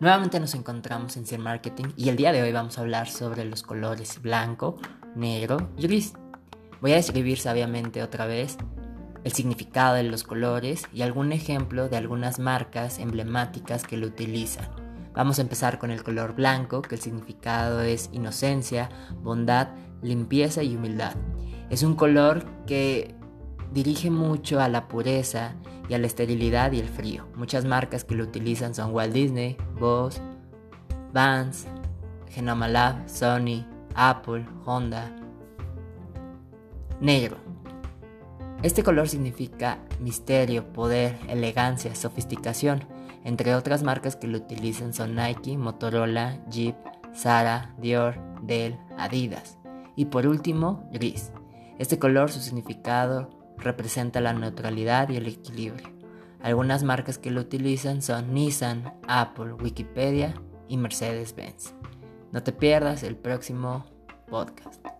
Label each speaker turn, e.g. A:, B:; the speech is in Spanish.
A: Nuevamente nos encontramos en Cien Marketing y el día de hoy vamos a hablar sobre los colores blanco, negro y gris. Voy a describir sabiamente otra vez el significado de los colores y algún ejemplo de algunas marcas emblemáticas que lo utilizan. Vamos a empezar con el color blanco, que el significado es inocencia, bondad, limpieza y humildad. Es un color que dirige mucho a la pureza y a la esterilidad y el frío. Muchas marcas que lo utilizan son Walt Disney, Bose, Vans, Genoma Lab, Sony, Apple, Honda. Negro. Este color significa misterio, poder, elegancia, sofisticación. Entre otras marcas que lo utilizan son Nike, Motorola, Jeep, Zara, Dior, Dell, Adidas. Y por último, gris. Este color, su significado representa la neutralidad y el equilibrio. Algunas marcas que lo utilizan son Nissan, Apple, Wikipedia y Mercedes-Benz. No te pierdas el próximo podcast.